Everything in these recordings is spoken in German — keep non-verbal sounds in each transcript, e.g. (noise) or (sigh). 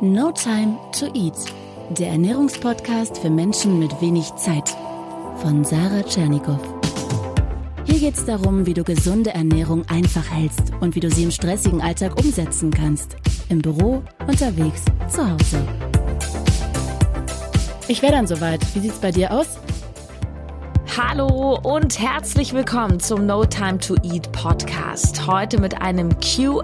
No Time to Eat, der Ernährungspodcast für Menschen mit wenig Zeit von Sarah Tschernikow. Hier geht es darum, wie du gesunde Ernährung einfach hältst und wie du sie im stressigen Alltag umsetzen kannst. Im Büro, unterwegs, zu Hause. Ich wäre dann soweit. Wie sieht's bei dir aus? Hallo und herzlich willkommen zum No Time to Eat Podcast. Heute mit einem QA.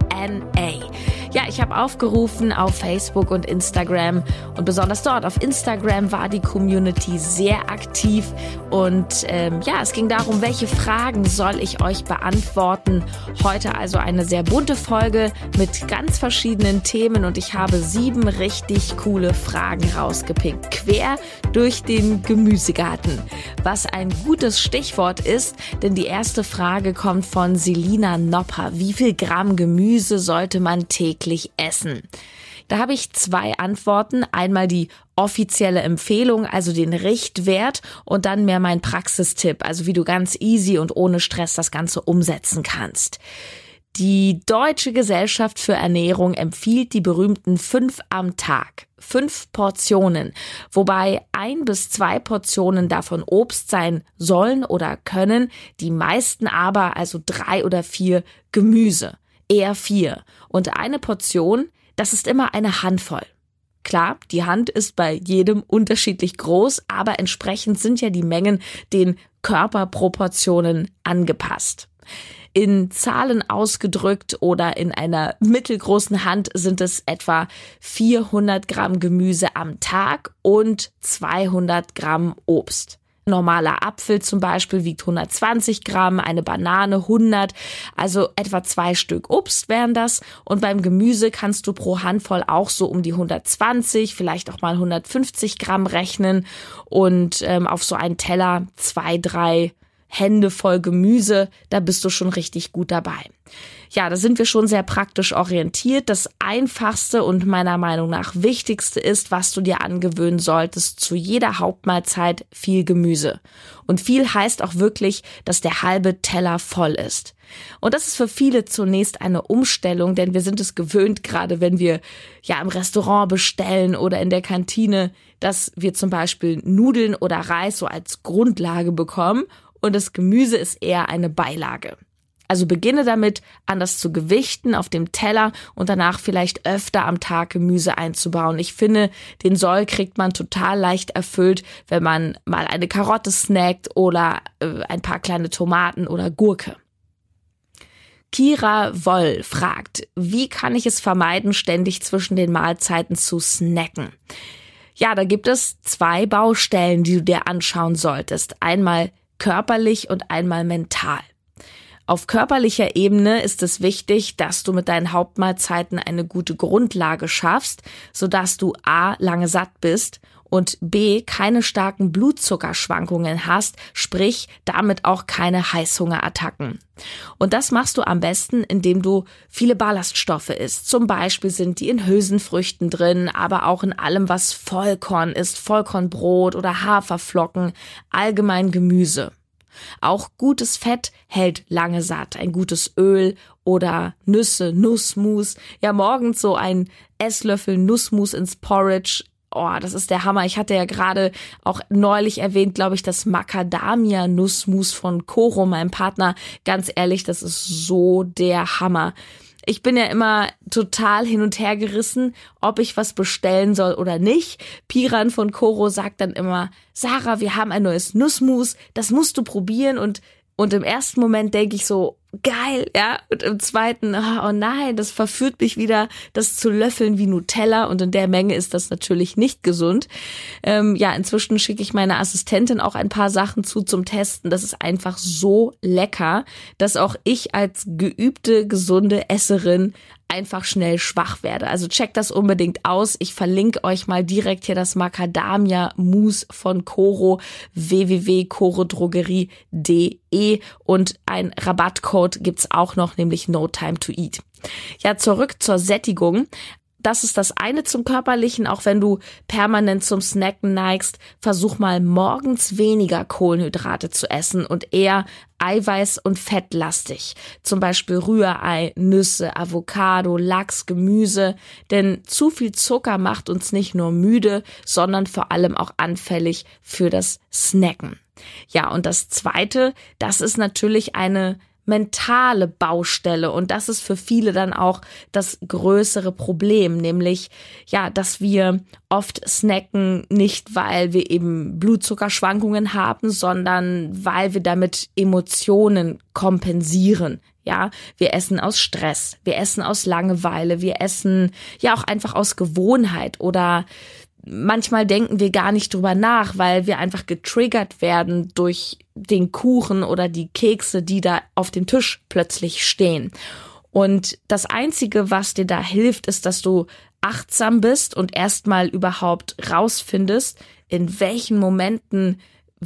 Ja, ich habe aufgerufen auf Facebook und Instagram und besonders dort auf Instagram war die Community sehr aktiv und ähm, ja, es ging darum, welche Fragen soll ich euch beantworten. Heute also eine sehr bunte Folge mit ganz verschiedenen Themen und ich habe sieben richtig coole Fragen rausgepickt, quer durch den Gemüsegarten. Was ein gutes Stichwort ist, denn die erste Frage kommt von Selina Nopper. Wie viel Gramm Gemüse sollte man täglich täglich essen? Da habe ich zwei Antworten. Einmal die offizielle Empfehlung, also den Richtwert und dann mehr mein Praxistipp, also wie du ganz easy und ohne Stress das Ganze umsetzen kannst. Die Deutsche Gesellschaft für Ernährung empfiehlt die berühmten fünf am Tag. Fünf Portionen, wobei ein bis zwei Portionen davon Obst sein sollen oder können, die meisten aber, also drei oder vier Gemüse eher vier. Und eine Portion, das ist immer eine Handvoll. Klar, die Hand ist bei jedem unterschiedlich groß, aber entsprechend sind ja die Mengen den Körperproportionen angepasst. In Zahlen ausgedrückt oder in einer mittelgroßen Hand sind es etwa 400 Gramm Gemüse am Tag und 200 Gramm Obst normaler Apfel zum Beispiel wiegt 120 Gramm, eine Banane 100, also etwa zwei Stück Obst wären das. Und beim Gemüse kannst du pro Handvoll auch so um die 120, vielleicht auch mal 150 Gramm rechnen und ähm, auf so einen Teller zwei, drei Hände voll Gemüse, da bist du schon richtig gut dabei. Ja, da sind wir schon sehr praktisch orientiert. Das einfachste und meiner Meinung nach wichtigste ist, was du dir angewöhnen solltest, zu jeder Hauptmahlzeit viel Gemüse. Und viel heißt auch wirklich, dass der halbe Teller voll ist. Und das ist für viele zunächst eine Umstellung, denn wir sind es gewöhnt, gerade wenn wir ja im Restaurant bestellen oder in der Kantine, dass wir zum Beispiel Nudeln oder Reis so als Grundlage bekommen und das Gemüse ist eher eine Beilage. Also beginne damit, anders zu gewichten auf dem Teller und danach vielleicht öfter am Tag Gemüse einzubauen. Ich finde, den Soll kriegt man total leicht erfüllt, wenn man mal eine Karotte snackt oder äh, ein paar kleine Tomaten oder Gurke. Kira Woll fragt, wie kann ich es vermeiden, ständig zwischen den Mahlzeiten zu snacken? Ja, da gibt es zwei Baustellen, die du dir anschauen solltest. Einmal körperlich und einmal mental. Auf körperlicher Ebene ist es wichtig, dass du mit deinen Hauptmahlzeiten eine gute Grundlage schaffst, sodass du A lange satt bist und B keine starken Blutzuckerschwankungen hast, sprich damit auch keine Heißhungerattacken. Und das machst du am besten, indem du viele Ballaststoffe isst. Zum Beispiel sind die in Hülsenfrüchten drin, aber auch in allem, was Vollkorn ist, Vollkornbrot oder Haferflocken, allgemein Gemüse. Auch gutes Fett hält lange satt. Ein gutes Öl oder Nüsse, Nussmus. Ja, morgens so ein Esslöffel Nussmus ins Porridge. Oh, das ist der Hammer. Ich hatte ja gerade auch neulich erwähnt, glaube ich, das Macadamia-Nussmus von Koro, meinem Partner. Ganz ehrlich, das ist so der Hammer ich bin ja immer total hin und her gerissen, ob ich was bestellen soll oder nicht. Piran von Koro sagt dann immer, Sarah, wir haben ein neues Nussmus, das musst du probieren und und im ersten Moment denke ich so, geil, ja. Und im zweiten, oh, nein, das verführt mich wieder, das zu löffeln wie Nutella. Und in der Menge ist das natürlich nicht gesund. Ähm, ja, inzwischen schicke ich meiner Assistentin auch ein paar Sachen zu zum Testen. Das ist einfach so lecker, dass auch ich als geübte, gesunde Esserin einfach schnell schwach werde. Also checkt das unbedingt aus. Ich verlinke euch mal direkt hier das Macadamia Mousse von Coro www.corodrogerie.de und ein Rabattcode gibt's auch noch, nämlich No Time to Eat. Ja, zurück zur Sättigung. Das ist das eine zum körperlichen, auch wenn du permanent zum Snacken neigst, versuch mal morgens weniger Kohlenhydrate zu essen und eher Eiweiß- und fettlastig. Zum Beispiel Rührei, Nüsse, Avocado, Lachs, Gemüse. Denn zu viel Zucker macht uns nicht nur müde, sondern vor allem auch anfällig für das Snacken. Ja, und das zweite, das ist natürlich eine mentale Baustelle und das ist für viele dann auch das größere Problem, nämlich ja, dass wir oft snacken nicht, weil wir eben Blutzuckerschwankungen haben, sondern weil wir damit Emotionen kompensieren. Ja, wir essen aus Stress, wir essen aus Langeweile, wir essen ja auch einfach aus Gewohnheit oder manchmal denken wir gar nicht drüber nach, weil wir einfach getriggert werden durch den Kuchen oder die Kekse, die da auf dem Tisch plötzlich stehen. Und das Einzige, was dir da hilft, ist, dass du achtsam bist und erstmal überhaupt rausfindest, in welchen Momenten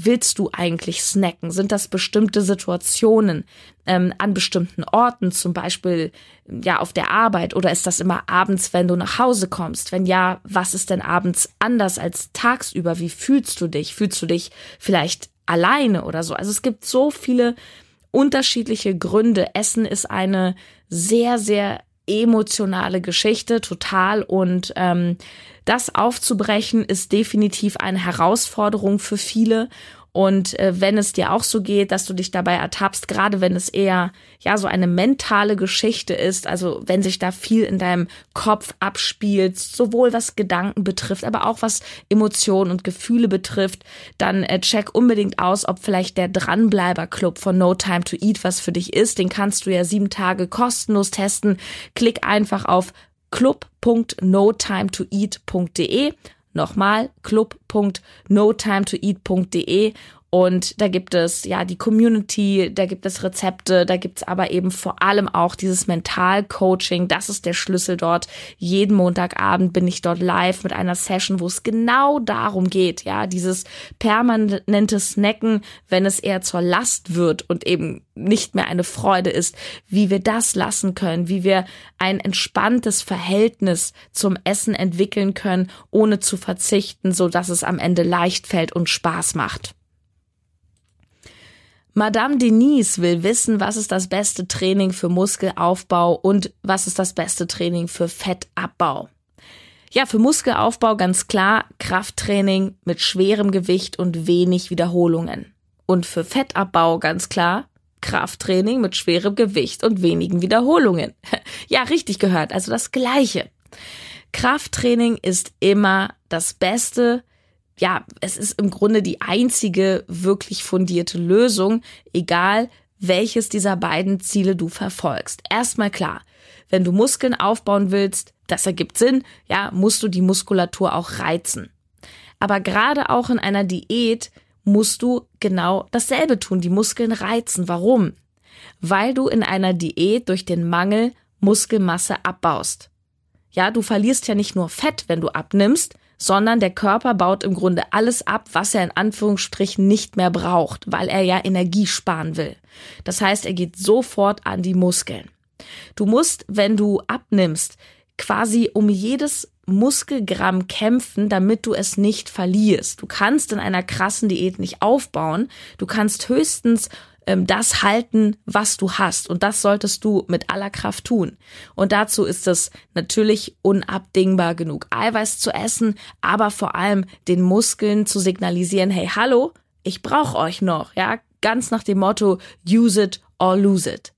willst du eigentlich snacken? Sind das bestimmte Situationen ähm, an bestimmten Orten, zum Beispiel ja auf der Arbeit, oder ist das immer abends, wenn du nach Hause kommst? Wenn ja, was ist denn abends anders als tagsüber? Wie fühlst du dich? Fühlst du dich vielleicht alleine oder so? Also es gibt so viele unterschiedliche Gründe. Essen ist eine sehr, sehr emotionale Geschichte, total. Und ähm, das aufzubrechen ist definitiv eine Herausforderung für viele. Und äh, wenn es dir auch so geht, dass du dich dabei ertappst, gerade wenn es eher ja so eine mentale Geschichte ist, also wenn sich da viel in deinem Kopf abspielt, sowohl was Gedanken betrifft, aber auch was Emotionen und Gefühle betrifft, dann äh, check unbedingt aus, ob vielleicht der Dranbleiber Club von No Time to Eat was für dich ist. Den kannst du ja sieben Tage kostenlos testen. Klick einfach auf club.notimetoeat.de Nochmal club.notimetoeat.de und da gibt es ja die Community, da gibt es Rezepte, da gibt es aber eben vor allem auch dieses Mental-Coaching. Das ist der Schlüssel dort. Jeden Montagabend bin ich dort live mit einer Session, wo es genau darum geht, ja, dieses permanente Snacken, wenn es eher zur Last wird und eben nicht mehr eine Freude ist, wie wir das lassen können, wie wir ein entspanntes Verhältnis zum Essen entwickeln können, ohne zu verzichten, so dass es am Ende leicht fällt und Spaß macht. Madame Denise will wissen, was ist das beste Training für Muskelaufbau und was ist das beste Training für Fettabbau. Ja, für Muskelaufbau ganz klar Krafttraining mit schwerem Gewicht und wenig Wiederholungen. Und für Fettabbau ganz klar Krafttraining mit schwerem Gewicht und wenigen Wiederholungen. (laughs) Ja, richtig gehört, also das gleiche. Krafttraining ist immer das Beste, ja, es ist im Grunde die einzige wirklich fundierte Lösung, egal welches dieser beiden Ziele du verfolgst. Erstmal klar, wenn du Muskeln aufbauen willst, das ergibt Sinn, ja, musst du die Muskulatur auch reizen. Aber gerade auch in einer Diät musst du genau dasselbe tun, die Muskeln reizen. Warum? Weil du in einer Diät durch den Mangel Muskelmasse abbaust. Ja, du verlierst ja nicht nur Fett, wenn du abnimmst, sondern der Körper baut im Grunde alles ab, was er in Anführungsstrichen nicht mehr braucht, weil er ja Energie sparen will. Das heißt, er geht sofort an die Muskeln. Du musst, wenn du abnimmst, quasi um jedes Muskelgramm kämpfen, damit du es nicht verlierst. Du kannst in einer krassen Diät nicht aufbauen. Du kannst höchstens ähm, das halten, was du hast. Und das solltest du mit aller Kraft tun. Und dazu ist es natürlich unabdingbar genug Eiweiß zu essen, aber vor allem den Muskeln zu signalisieren, hey, hallo, ich brauche euch noch, ja, ganz nach dem Motto, use it or lose it.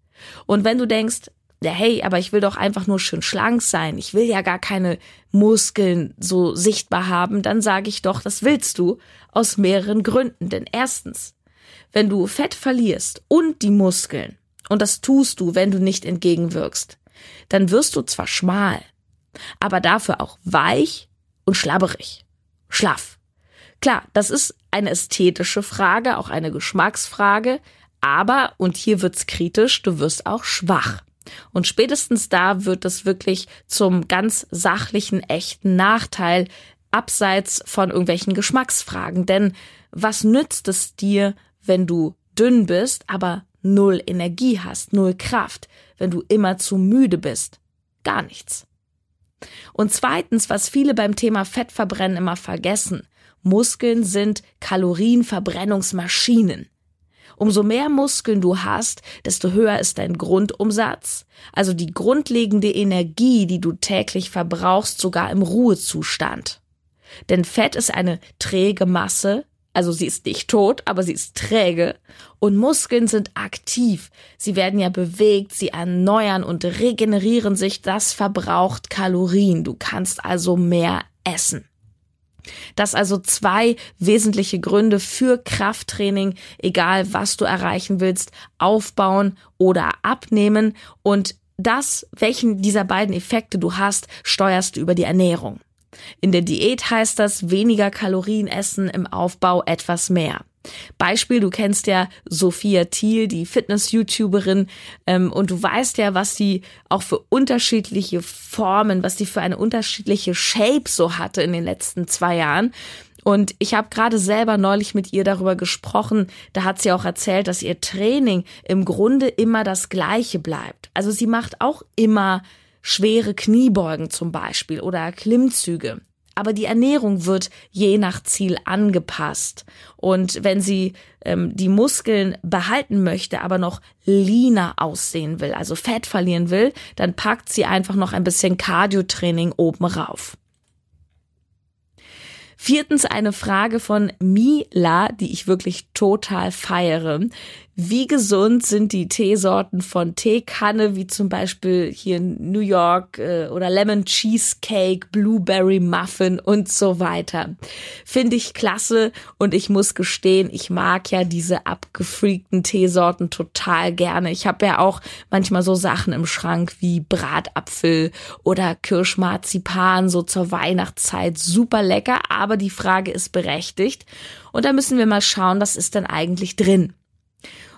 Und wenn du denkst, ja, hey, aber ich will doch einfach nur schön schlank sein, ich will ja gar keine Muskeln so sichtbar haben, dann sage ich doch, das willst du aus mehreren Gründen. Denn erstens, wenn du Fett verlierst und die Muskeln, und das tust du, wenn du nicht entgegenwirkst, dann wirst du zwar schmal, aber dafür auch weich und schlabberig, schlaff. Klar, das ist eine ästhetische Frage, auch eine Geschmacksfrage, aber, und hier wird's kritisch, du wirst auch schwach. Und spätestens da wird es wirklich zum ganz sachlichen, echten Nachteil, abseits von irgendwelchen Geschmacksfragen. Denn was nützt es dir, wenn du dünn bist, aber null Energie hast, null Kraft, wenn du immer zu müde bist. Gar nichts. Und zweitens, was viele beim Thema Fettverbrennen immer vergessen. Muskeln sind Kalorienverbrennungsmaschinen. Umso mehr Muskeln du hast, desto höher ist dein Grundumsatz, also die grundlegende Energie, die du täglich verbrauchst, sogar im Ruhezustand. Denn Fett ist eine träge Masse, also sie ist nicht tot, aber sie ist träge. Und Muskeln sind aktiv. Sie werden ja bewegt, sie erneuern und regenerieren sich. Das verbraucht Kalorien. Du kannst also mehr essen. Das also zwei wesentliche Gründe für Krafttraining, egal was du erreichen willst, aufbauen oder abnehmen. Und das, welchen dieser beiden Effekte du hast, steuerst du über die Ernährung. In der Diät heißt das weniger Kalorien essen, im Aufbau etwas mehr. Beispiel, du kennst ja Sophia Thiel, die Fitness-YouTuberin, ähm, und du weißt ja, was sie auch für unterschiedliche Formen, was sie für eine unterschiedliche Shape so hatte in den letzten zwei Jahren. Und ich habe gerade selber neulich mit ihr darüber gesprochen. Da hat sie auch erzählt, dass ihr Training im Grunde immer das gleiche bleibt. Also sie macht auch immer schwere Kniebeugen zum Beispiel oder Klimmzüge aber die Ernährung wird je nach Ziel angepasst. Und wenn sie ähm, die Muskeln behalten möchte, aber noch leaner aussehen will, also Fett verlieren will, dann packt sie einfach noch ein bisschen Cardio-Training oben rauf. Viertens eine Frage von Mila, die ich wirklich total feiere. Wie gesund sind die Teesorten von Teekanne, wie zum Beispiel hier in New York äh, oder Lemon Cheesecake, Blueberry Muffin und so weiter. Finde ich klasse und ich muss gestehen, ich mag ja diese abgefreakten Teesorten total gerne. Ich habe ja auch manchmal so Sachen im Schrank wie Bratapfel oder Kirschmarzipan, so zur Weihnachtszeit. Super lecker, aber die Frage ist berechtigt. Und da müssen wir mal schauen, was ist denn eigentlich drin.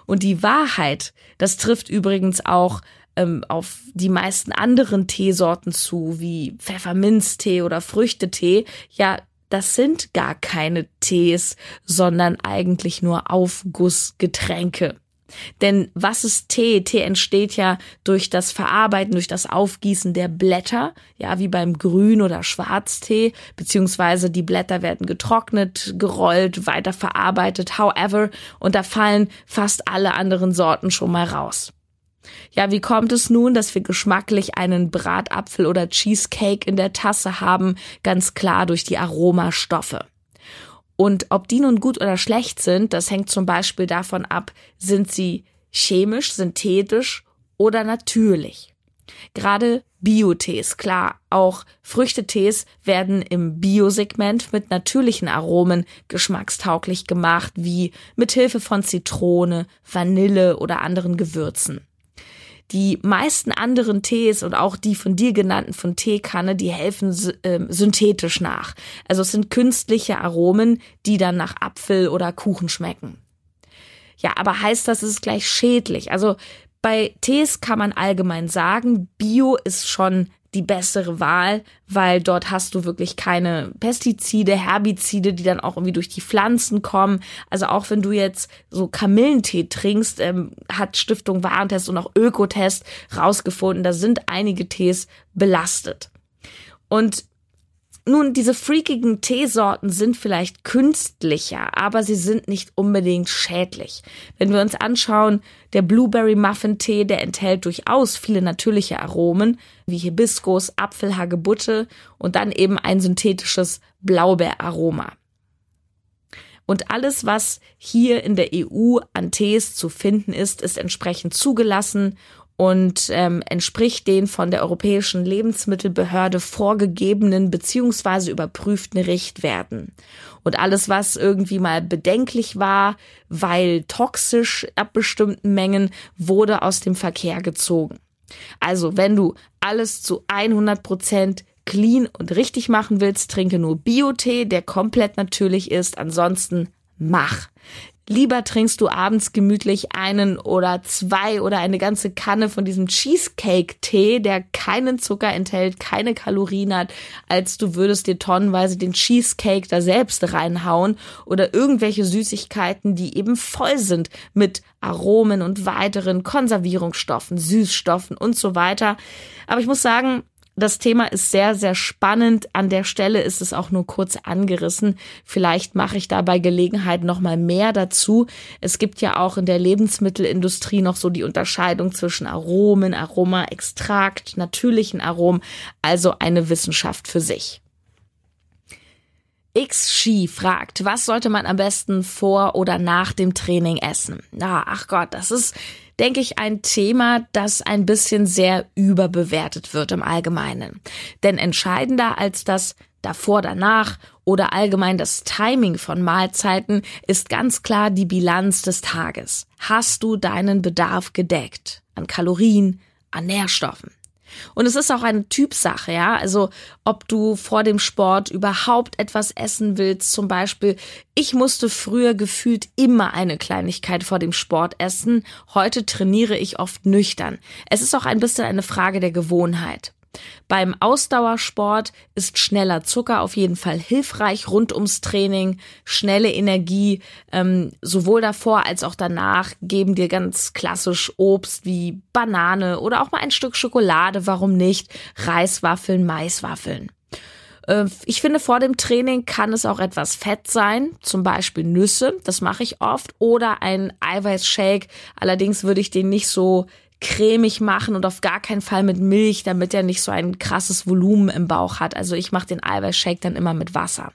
Und die Wahrheit, das trifft übrigens auch ähm, auf die meisten anderen Teesorten zu, wie Pfefferminztee oder Früchtetee. Ja, das sind gar keine Tees, sondern eigentlich nur Aufgussgetränke. Denn was ist Tee? Tee entsteht ja durch das Verarbeiten, durch das Aufgießen der Blätter, ja, wie beim Grün- oder Schwarztee, beziehungsweise die Blätter werden getrocknet, gerollt, weiter verarbeitet, however, und da fallen fast alle anderen Sorten schon mal raus. Ja, wie kommt es nun, dass wir geschmacklich einen Bratapfel oder Cheesecake in der Tasse haben? Ganz klar durch die Aromastoffe. Und ob die nun gut oder schlecht sind, das hängt zum Beispiel davon ab, sind sie chemisch, synthetisch oder natürlich. Gerade Biotees, klar, auch Früchtetees werden im Biosegment mit natürlichen Aromen geschmackstauglich gemacht, wie mit Hilfe von Zitrone, Vanille oder anderen Gewürzen. Die meisten anderen Tees und auch die von dir genannten von Teekanne, die helfen äh, synthetisch nach. Also es sind künstliche Aromen, die dann nach Apfel oder Kuchen schmecken. Ja, aber heißt das, es ist gleich schädlich? Also bei Tees kann man allgemein sagen, Bio ist schon die bessere Wahl, weil dort hast du wirklich keine Pestizide, Herbizide, die dann auch irgendwie durch die Pflanzen kommen. Also auch wenn du jetzt so Kamillentee trinkst, ähm, hat Stiftung Warentest und auch Ökotest rausgefunden, da sind einige Tees belastet. Und nun, diese freakigen Teesorten sind vielleicht künstlicher, aber sie sind nicht unbedingt schädlich. Wenn wir uns anschauen, der Blueberry Muffin Tee, der enthält durchaus viele natürliche Aromen, wie Hibiskus, Apfel, Hagebutte und dann eben ein synthetisches Blaubeeraroma. Und alles, was hier in der EU an Tees zu finden ist, ist entsprechend zugelassen und ähm, entspricht den von der Europäischen Lebensmittelbehörde vorgegebenen beziehungsweise überprüften Richtwerten. Und alles, was irgendwie mal bedenklich war, weil toxisch ab bestimmten Mengen, wurde aus dem Verkehr gezogen. Also, wenn du alles zu 100 Prozent clean und richtig machen willst, trinke nur Biotee, der komplett natürlich ist. Ansonsten mach. Lieber trinkst du abends gemütlich einen oder zwei oder eine ganze Kanne von diesem Cheesecake-Tee, der keinen Zucker enthält, keine Kalorien hat, als du würdest dir tonnenweise den Cheesecake da selbst reinhauen oder irgendwelche Süßigkeiten, die eben voll sind mit Aromen und weiteren Konservierungsstoffen, Süßstoffen und so weiter. Aber ich muss sagen, das Thema ist sehr, sehr spannend. An der Stelle ist es auch nur kurz angerissen. Vielleicht mache ich da bei Gelegenheit noch mal mehr dazu. Es gibt ja auch in der Lebensmittelindustrie noch so die Unterscheidung zwischen Aromen, Aroma, Extrakt, natürlichen Aromen. Also eine Wissenschaft für sich. X-Ski fragt, was sollte man am besten vor oder nach dem Training essen? Na, ach Gott, das ist denke ich, ein Thema, das ein bisschen sehr überbewertet wird im Allgemeinen. Denn entscheidender als das davor, danach oder allgemein das Timing von Mahlzeiten ist ganz klar die Bilanz des Tages. Hast du deinen Bedarf gedeckt an Kalorien, an Nährstoffen? Und es ist auch eine Typsache, ja. Also, ob du vor dem Sport überhaupt etwas essen willst, zum Beispiel, ich musste früher gefühlt immer eine Kleinigkeit vor dem Sport essen. Heute trainiere ich oft nüchtern. Es ist auch ein bisschen eine Frage der Gewohnheit. Beim Ausdauersport ist schneller Zucker auf jeden Fall hilfreich rund ums Training. Schnelle Energie, ähm, sowohl davor als auch danach, geben dir ganz klassisch Obst wie Banane oder auch mal ein Stück Schokolade, warum nicht? Reiswaffeln, Maiswaffeln. Äh, ich finde, vor dem Training kann es auch etwas Fett sein, zum Beispiel Nüsse, das mache ich oft, oder ein Eiweißshake. Allerdings würde ich den nicht so cremig machen und auf gar keinen Fall mit Milch, damit er nicht so ein krasses Volumen im Bauch hat. Also ich mache den Eiweißshake dann immer mit Wasser.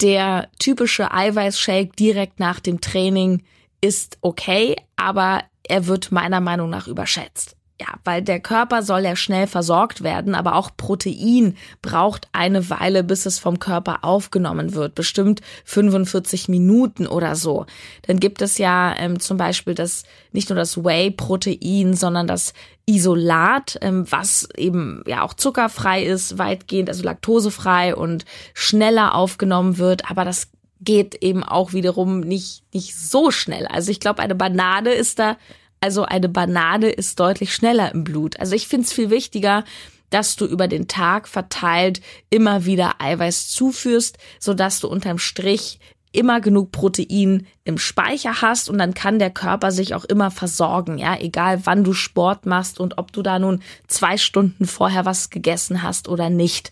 Der typische Eiweißshake direkt nach dem Training ist okay, aber er wird meiner Meinung nach überschätzt. Ja, weil der Körper soll ja schnell versorgt werden, aber auch Protein braucht eine Weile, bis es vom Körper aufgenommen wird. Bestimmt 45 Minuten oder so. Dann gibt es ja ähm, zum Beispiel das, nicht nur das Whey-Protein, sondern das Isolat, ähm, was eben ja auch zuckerfrei ist, weitgehend, also laktosefrei und schneller aufgenommen wird. Aber das geht eben auch wiederum nicht, nicht so schnell. Also ich glaube, eine Banane ist da also eine Banane ist deutlich schneller im Blut. Also ich finde es viel wichtiger, dass du über den Tag verteilt immer wieder Eiweiß zuführst, sodass du unterm Strich immer genug Protein im Speicher hast und dann kann der Körper sich auch immer versorgen, ja, egal wann du Sport machst und ob du da nun zwei Stunden vorher was gegessen hast oder nicht.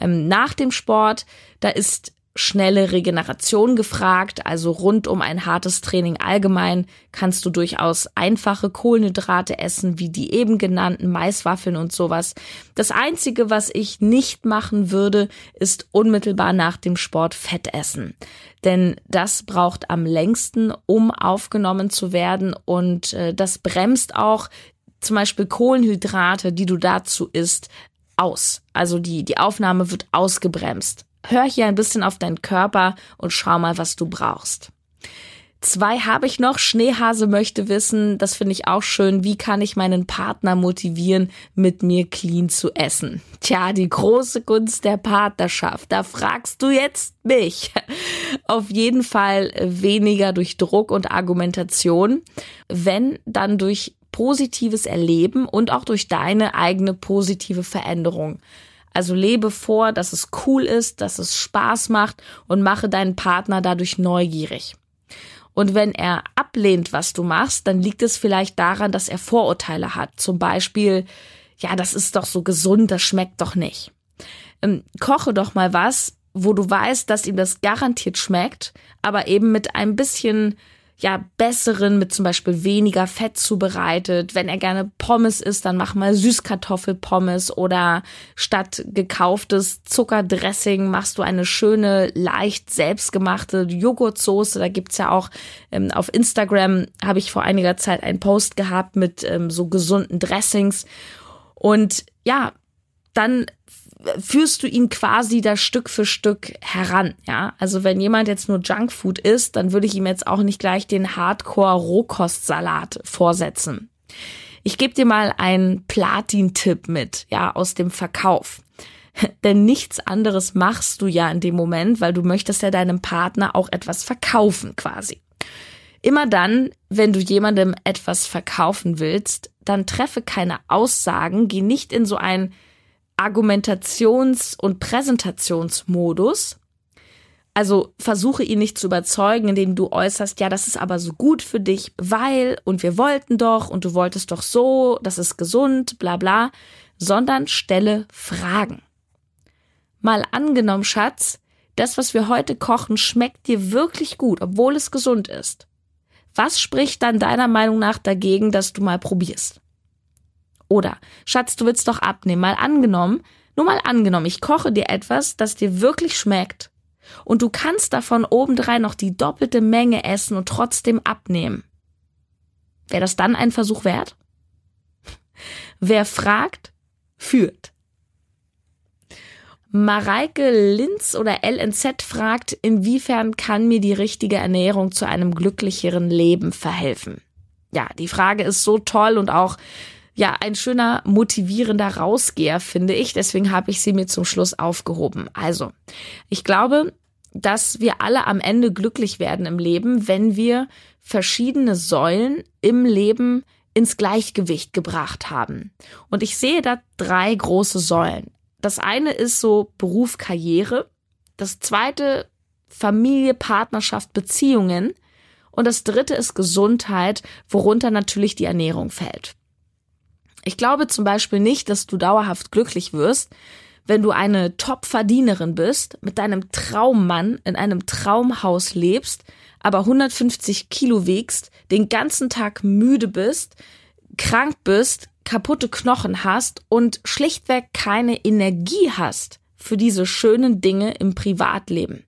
Ähm, nach dem Sport, da ist schnelle Regeneration gefragt, also rund um ein hartes Training allgemein kannst du durchaus einfache Kohlenhydrate essen, wie die eben genannten Maiswaffeln und sowas. Das einzige, was ich nicht machen würde, ist unmittelbar nach dem Sport Fett essen. Denn das braucht am längsten, um aufgenommen zu werden und äh, das bremst auch zum Beispiel Kohlenhydrate, die du dazu isst, aus. Also die, die Aufnahme wird ausgebremst hör hier ein bisschen auf deinen Körper und schau mal, was du brauchst. Zwei habe ich noch. Schneehase möchte wissen, das finde ich auch schön, wie kann ich meinen Partner motivieren, mit mir clean zu essen? Tja, die große Gunst der Partnerschaft. Da fragst du jetzt mich. (laughs) Auf jeden Fall weniger durch Druck und Argumentation. Wenn, dann durch positives Erleben und auch durch deine eigene positive Veränderung. Also lebe vor, dass es cool ist, dass es Spaß macht und mache deinen Partner dadurch neugierig. Und wenn er ablehnt, was du machst, dann liegt es vielleicht daran, dass er Vorurteile hat. Zum Beispiel, ja, das ist doch so gesund, das schmeckt doch nicht. Ähm, koche doch mal was, wo du weißt, dass ihm das garantiert schmeckt, aber eben mit ein bisschen ja besseren, mit zum Beispiel weniger Fett zubereitet. Wenn er gerne Pommes isst, dann mach mal Süßkartoffelpommes oder statt gekauftes Zuckerdressing machst du eine schöne, leicht selbstgemachte Joghurtsoße. Da gibt's ja auch ähm, auf Instagram habe ich vor einiger Zeit einen Post gehabt mit ähm, so gesunden Dressings. Und ja, dann führst du ihn quasi da Stück für Stück heran, ja. Also wenn jemand jetzt nur Junkfood isst, dann würde ich ihm jetzt auch nicht gleich den Hardcore-Rohkostsalat vorsetzen. Ich gebe dir mal einen Platin-Tipp mit, ja, aus dem Verkauf. (laughs) Denn nichts anderes machst du ja in dem Moment, weil du möchtest ja deinem Partner auch etwas verkaufen quasi. Immer dann, wenn du jemandem etwas verkaufen willst, dann treffe keine Aussagen, geh nicht in so ein Argumentations- und Präsentationsmodus. Also versuche ihn nicht zu überzeugen, indem du äußerst, ja, das ist aber so gut für dich, weil und wir wollten doch und du wolltest doch so, das ist gesund, bla bla, sondern stelle Fragen. Mal angenommen, Schatz, das, was wir heute kochen, schmeckt dir wirklich gut, obwohl es gesund ist. Was spricht dann deiner Meinung nach dagegen, dass du mal probierst? Oder, Schatz, du willst doch abnehmen. Mal angenommen, nur mal angenommen, ich koche dir etwas, das dir wirklich schmeckt. Und du kannst davon obendrein noch die doppelte Menge essen und trotzdem abnehmen. Wäre das dann ein Versuch wert? (laughs) Wer fragt, führt. Mareike Linz oder LNZ fragt, inwiefern kann mir die richtige Ernährung zu einem glücklicheren Leben verhelfen? Ja, die Frage ist so toll und auch ja, ein schöner motivierender Rausgeher, finde ich. Deswegen habe ich sie mir zum Schluss aufgehoben. Also, ich glaube, dass wir alle am Ende glücklich werden im Leben, wenn wir verschiedene Säulen im Leben ins Gleichgewicht gebracht haben. Und ich sehe da drei große Säulen. Das eine ist so Beruf, Karriere. Das zweite Familie, Partnerschaft, Beziehungen. Und das dritte ist Gesundheit, worunter natürlich die Ernährung fällt. Ich glaube zum Beispiel nicht, dass du dauerhaft glücklich wirst, wenn du eine Top-Verdienerin bist, mit deinem Traummann in einem Traumhaus lebst, aber 150 Kilo wiegst, den ganzen Tag müde bist, krank bist, kaputte Knochen hast und schlichtweg keine Energie hast für diese schönen Dinge im Privatleben.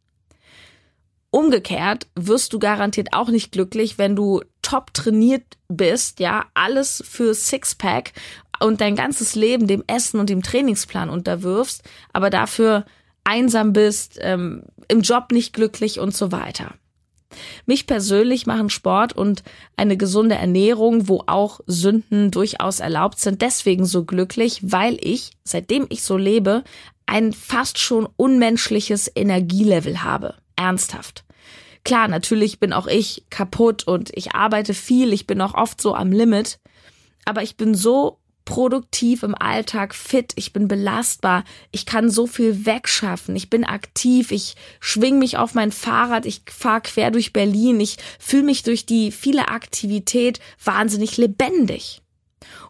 Umgekehrt wirst du garantiert auch nicht glücklich, wenn du top trainiert bist, ja, alles für Sixpack und dein ganzes Leben dem Essen und dem Trainingsplan unterwirfst, aber dafür einsam bist, ähm, im Job nicht glücklich und so weiter. Mich persönlich machen Sport und eine gesunde Ernährung, wo auch Sünden durchaus erlaubt sind, deswegen so glücklich, weil ich, seitdem ich so lebe, ein fast schon unmenschliches Energielevel habe. Ernsthaft. Klar, natürlich bin auch ich kaputt und ich arbeite viel, ich bin auch oft so am Limit, aber ich bin so produktiv im Alltag, fit, ich bin belastbar, ich kann so viel wegschaffen, ich bin aktiv, ich schwing mich auf mein Fahrrad, ich fahre quer durch Berlin, ich fühle mich durch die viele Aktivität wahnsinnig lebendig.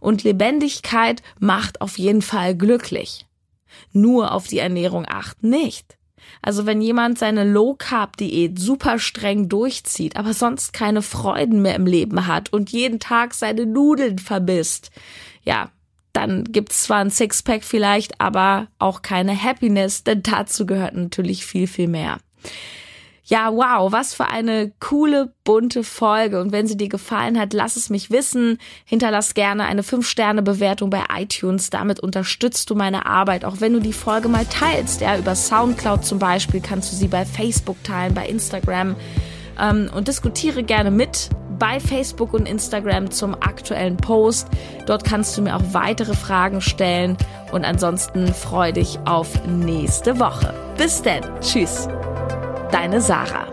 Und Lebendigkeit macht auf jeden Fall glücklich. Nur auf die Ernährung achten nicht. Also wenn jemand seine Low Carb Diät super streng durchzieht, aber sonst keine Freuden mehr im Leben hat und jeden Tag seine Nudeln verbisst, ja, dann gibt's zwar ein Sixpack vielleicht, aber auch keine Happiness, denn dazu gehört natürlich viel, viel mehr. Ja, wow, was für eine coole, bunte Folge. Und wenn sie dir gefallen hat, lass es mich wissen. Hinterlass gerne eine 5-Sterne-Bewertung bei iTunes. Damit unterstützt du meine Arbeit. Auch wenn du die Folge mal teilst, ja, über Soundcloud zum Beispiel, kannst du sie bei Facebook teilen, bei Instagram. Ähm, und diskutiere gerne mit bei Facebook und Instagram zum aktuellen Post. Dort kannst du mir auch weitere Fragen stellen und ansonsten freue dich auf nächste Woche. Bis denn. Tschüss. Deine Sarah.